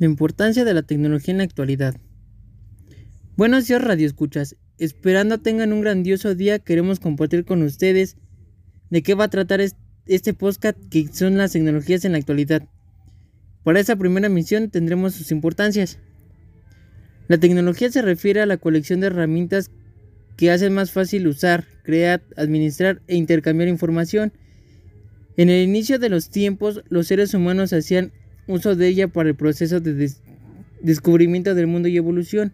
La importancia de la tecnología en la actualidad. Buenos días, Radio Escuchas. Esperando tengan un grandioso día, queremos compartir con ustedes de qué va a tratar este podcast que son las tecnologías en la actualidad. Para esta primera misión tendremos sus importancias. La tecnología se refiere a la colección de herramientas que hacen más fácil usar, crear, administrar e intercambiar información. En el inicio de los tiempos, los seres humanos hacían uso de ella para el proceso de descubrimiento del mundo y evolución.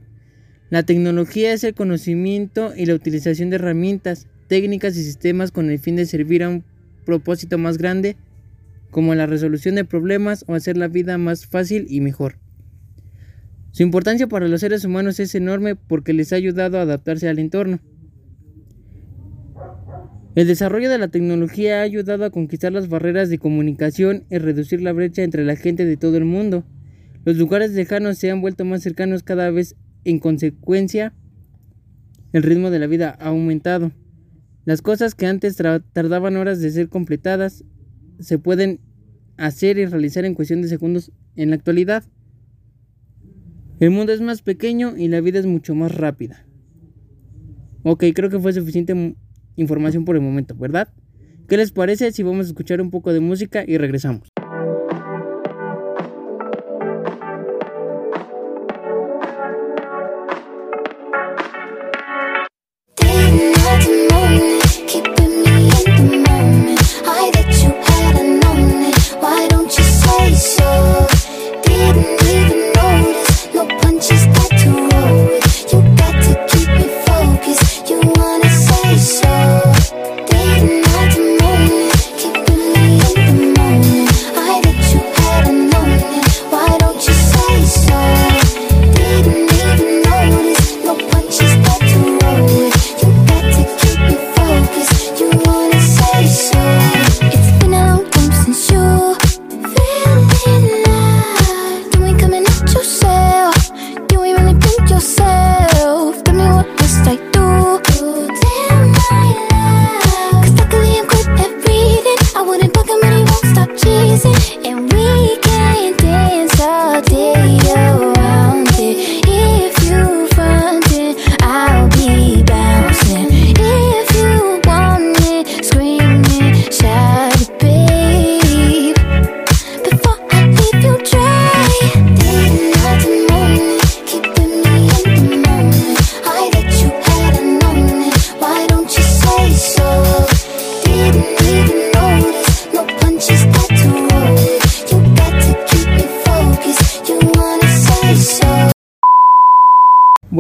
La tecnología es el conocimiento y la utilización de herramientas, técnicas y sistemas con el fin de servir a un propósito más grande, como la resolución de problemas o hacer la vida más fácil y mejor. Su importancia para los seres humanos es enorme porque les ha ayudado a adaptarse al entorno. El desarrollo de la tecnología ha ayudado a conquistar las barreras de comunicación y reducir la brecha entre la gente de todo el mundo. Los lugares lejanos se han vuelto más cercanos cada vez en consecuencia. El ritmo de la vida ha aumentado. Las cosas que antes tardaban horas de ser completadas se pueden hacer y realizar en cuestión de segundos en la actualidad. El mundo es más pequeño y la vida es mucho más rápida. Ok, creo que fue suficiente información por el momento, ¿verdad? ¿Qué les parece si vamos a escuchar un poco de música y regresamos?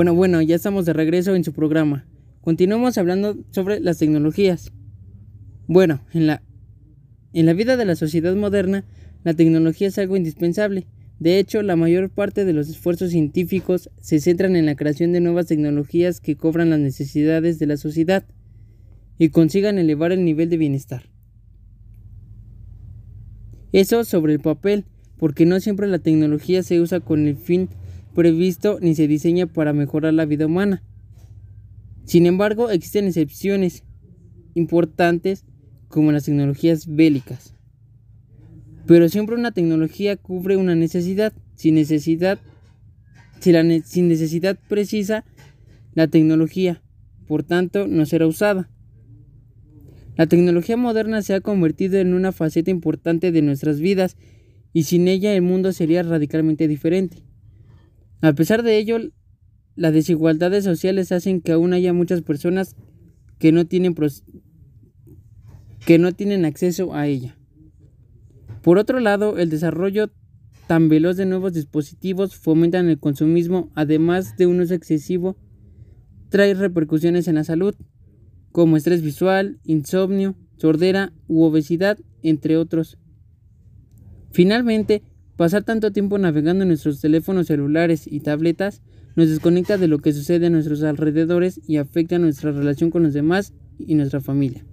Bueno, bueno, ya estamos de regreso en su programa. Continuamos hablando sobre las tecnologías. Bueno, en la, en la vida de la sociedad moderna, la tecnología es algo indispensable. De hecho, la mayor parte de los esfuerzos científicos se centran en la creación de nuevas tecnologías que cobran las necesidades de la sociedad y consigan elevar el nivel de bienestar. Eso sobre el papel, porque no siempre la tecnología se usa con el fin previsto ni se diseña para mejorar la vida humana. Sin embargo, existen excepciones importantes como las tecnologías bélicas. Pero siempre una tecnología cubre una necesidad. Sin necesidad, sin necesidad precisa, la tecnología, por tanto, no será usada. La tecnología moderna se ha convertido en una faceta importante de nuestras vidas y sin ella el mundo sería radicalmente diferente. A pesar de ello, las desigualdades sociales hacen que aún haya muchas personas que no tienen, que no tienen acceso a ella. Por otro lado, el desarrollo tan veloz de nuevos dispositivos fomentan el consumismo, además de un uso excesivo, trae repercusiones en la salud, como estrés visual, insomnio, sordera u obesidad, entre otros. Finalmente, Pasar tanto tiempo navegando en nuestros teléfonos celulares y tabletas nos desconecta de lo que sucede a nuestros alrededores y afecta nuestra relación con los demás y nuestra familia.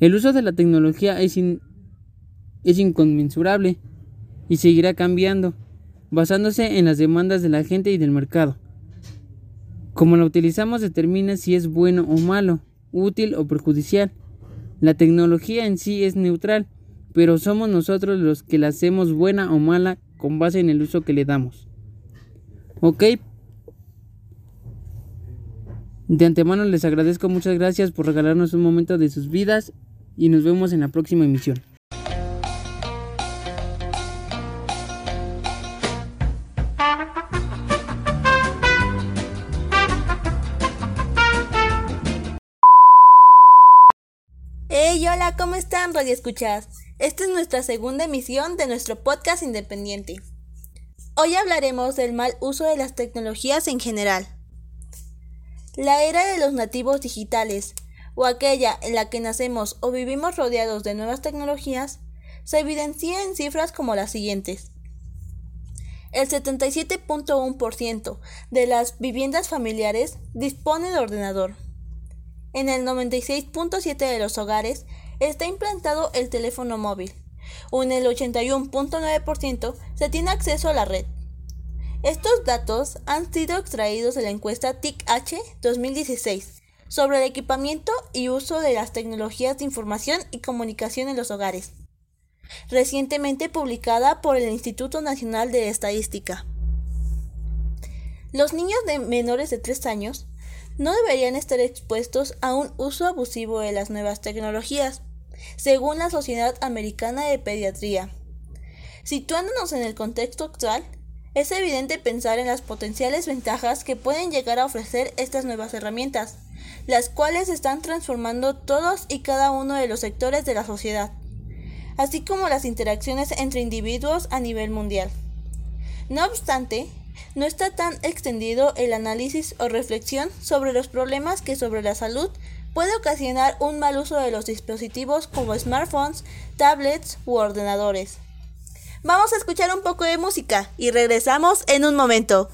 El uso de la tecnología es, es inconmensurable y seguirá cambiando, basándose en las demandas de la gente y del mercado. Como la utilizamos determina si es bueno o malo, útil o perjudicial. La tecnología en sí es neutral pero somos nosotros los que la hacemos buena o mala con base en el uso que le damos. ¿Ok? De antemano les agradezco muchas gracias por regalarnos un momento de sus vidas y nos vemos en la próxima emisión. Hey, hola, ¿cómo están, Radio Escuchas? Esta es nuestra segunda emisión de nuestro podcast independiente. Hoy hablaremos del mal uso de las tecnologías en general. La era de los nativos digitales, o aquella en la que nacemos o vivimos rodeados de nuevas tecnologías, se evidencia en cifras como las siguientes. El 77.1% de las viviendas familiares dispone de ordenador. En el 96.7% de los hogares está implantado el teléfono móvil, o en el 81.9% se tiene acceso a la red. Estos datos han sido extraídos de la encuesta TIC-H 2016 sobre el equipamiento y uso de las tecnologías de información y comunicación en los hogares, recientemente publicada por el Instituto Nacional de Estadística. Los niños de menores de 3 años no deberían estar expuestos a un uso abusivo de las nuevas tecnologías, según la Sociedad Americana de Pediatría. Situándonos en el contexto actual, es evidente pensar en las potenciales ventajas que pueden llegar a ofrecer estas nuevas herramientas, las cuales están transformando todos y cada uno de los sectores de la sociedad, así como las interacciones entre individuos a nivel mundial. No obstante, no está tan extendido el análisis o reflexión sobre los problemas que sobre la salud puede ocasionar un mal uso de los dispositivos como smartphones, tablets u ordenadores. Vamos a escuchar un poco de música y regresamos en un momento.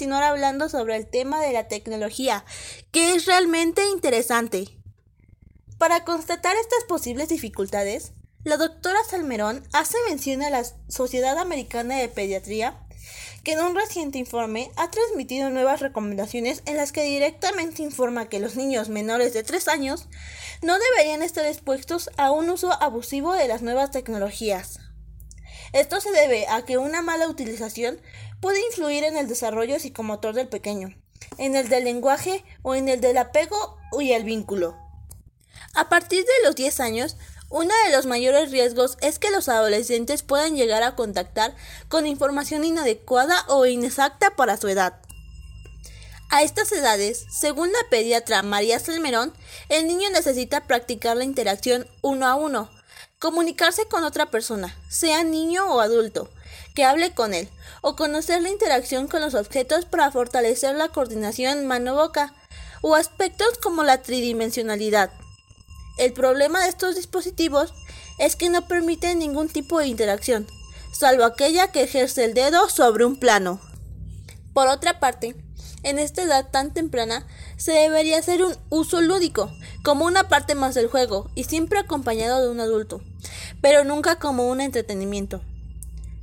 Continuar hablando sobre el tema de la tecnología, que es realmente interesante. Para constatar estas posibles dificultades, la doctora Salmerón hace mención a la Sociedad Americana de Pediatría, que en un reciente informe ha transmitido nuevas recomendaciones en las que directamente informa que los niños menores de 3 años no deberían estar expuestos a un uso abusivo de las nuevas tecnologías. Esto se debe a que una mala utilización puede influir en el desarrollo psicomotor del pequeño, en el del lenguaje o en el del apego y el vínculo. A partir de los 10 años, uno de los mayores riesgos es que los adolescentes puedan llegar a contactar con información inadecuada o inexacta para su edad. A estas edades, según la pediatra María Salmerón, el niño necesita practicar la interacción uno a uno, Comunicarse con otra persona, sea niño o adulto, hable con él, o conocer la interacción con los objetos para fortalecer la coordinación mano-boca, o aspectos como la tridimensionalidad. El problema de estos dispositivos es que no permiten ningún tipo de interacción, salvo aquella que ejerce el dedo sobre un plano. Por otra parte, en esta edad tan temprana se debería hacer un uso lúdico, como una parte más del juego y siempre acompañado de un adulto, pero nunca como un entretenimiento.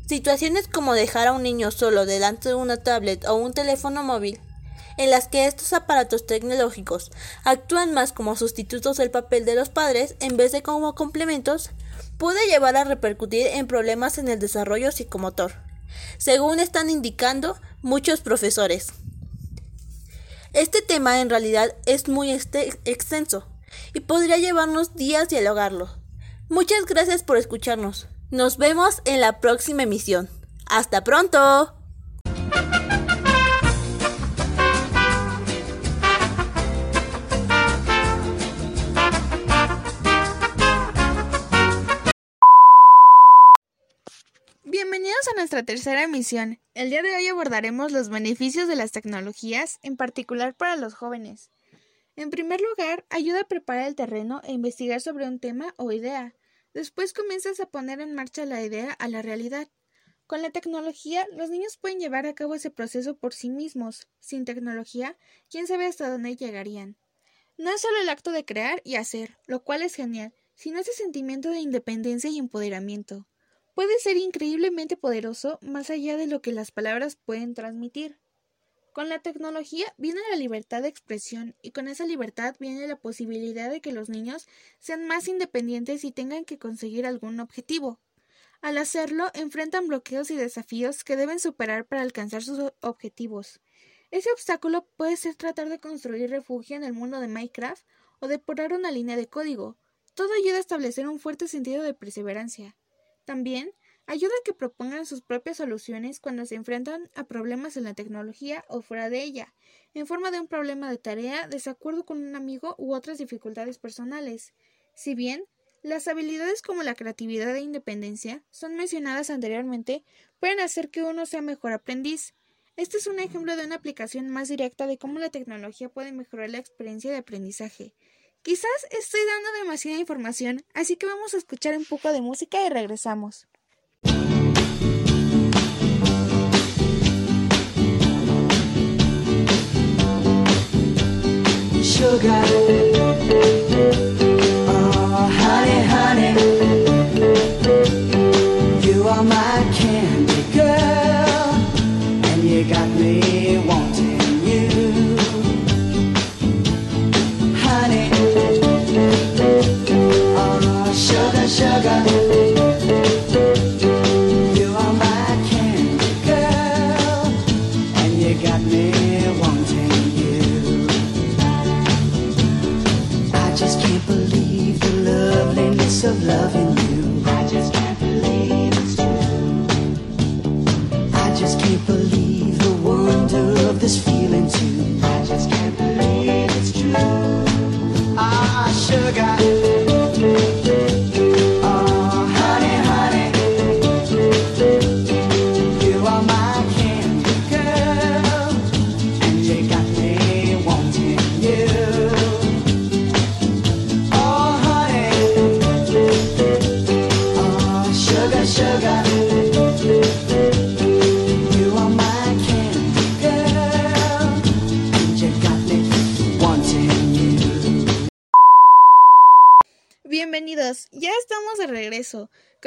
Situaciones como dejar a un niño solo delante de una tablet o un teléfono móvil, en las que estos aparatos tecnológicos actúan más como sustitutos del papel de los padres en vez de como complementos, puede llevar a repercutir en problemas en el desarrollo psicomotor, según están indicando muchos profesores. Este tema en realidad es muy extenso y podría llevarnos días dialogarlo. Muchas gracias por escucharnos. Nos vemos en la próxima emisión. ¡Hasta pronto! Bienvenidos a nuestra tercera emisión. El día de hoy abordaremos los beneficios de las tecnologías, en particular para los jóvenes. En primer lugar, ayuda a preparar el terreno e investigar sobre un tema o idea. Después comienzas a poner en marcha la idea a la realidad. Con la tecnología, los niños pueden llevar a cabo ese proceso por sí mismos. Sin tecnología, quién sabe hasta dónde llegarían. No es solo el acto de crear y hacer, lo cual es genial, sino ese sentimiento de independencia y empoderamiento puede ser increíblemente poderoso más allá de lo que las palabras pueden transmitir. Con la tecnología viene la libertad de expresión y con esa libertad viene la posibilidad de que los niños sean más independientes y tengan que conseguir algún objetivo. Al hacerlo, enfrentan bloqueos y desafíos que deben superar para alcanzar sus objetivos. Ese obstáculo puede ser tratar de construir refugio en el mundo de Minecraft o depurar una línea de código. Todo ayuda a establecer un fuerte sentido de perseverancia. También ayuda a que propongan sus propias soluciones cuando se enfrentan a problemas en la tecnología o fuera de ella, en forma de un problema de tarea, desacuerdo con un amigo u otras dificultades personales. Si bien las habilidades como la creatividad e independencia son mencionadas anteriormente, pueden hacer que uno sea mejor aprendiz. Este es un ejemplo de una aplicación más directa de cómo la tecnología puede mejorar la experiencia de aprendizaje. Quizás estoy dando demasiada información, así que vamos a escuchar un poco de música y regresamos. Bienvenidos,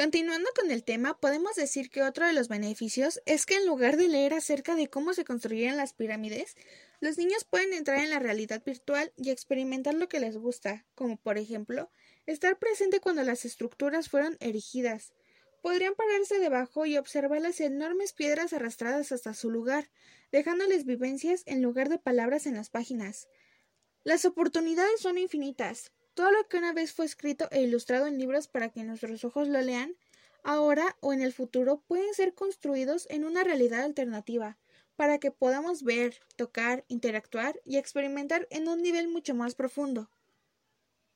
Continuando con el tema, podemos decir que otro de los beneficios es que en lugar de leer acerca de cómo se construyeron las pirámides, los niños pueden entrar en la realidad virtual y experimentar lo que les gusta, como por ejemplo, estar presente cuando las estructuras fueron erigidas. Podrían pararse debajo y observar las enormes piedras arrastradas hasta su lugar, dejándoles vivencias en lugar de palabras en las páginas. Las oportunidades son infinitas, todo lo que una vez fue escrito e ilustrado en libros para que nuestros ojos lo lean, ahora o en el futuro pueden ser construidos en una realidad alternativa, para que podamos ver, tocar, interactuar y experimentar en un nivel mucho más profundo.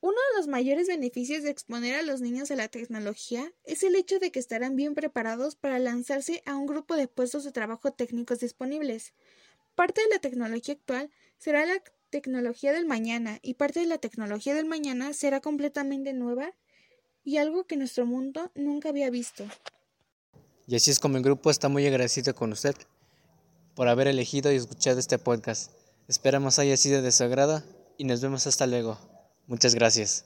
Uno de los mayores beneficios de exponer a los niños a la tecnología es el hecho de que estarán bien preparados para lanzarse a un grupo de puestos de trabajo técnicos disponibles. Parte de la tecnología actual será la tecnología del mañana y parte de la tecnología del mañana será completamente nueva y algo que nuestro mundo nunca había visto. Y así es como el grupo está muy agradecido con usted por haber elegido y escuchado este podcast. Esperamos haya sido de su agrado y nos vemos hasta luego. Muchas gracias.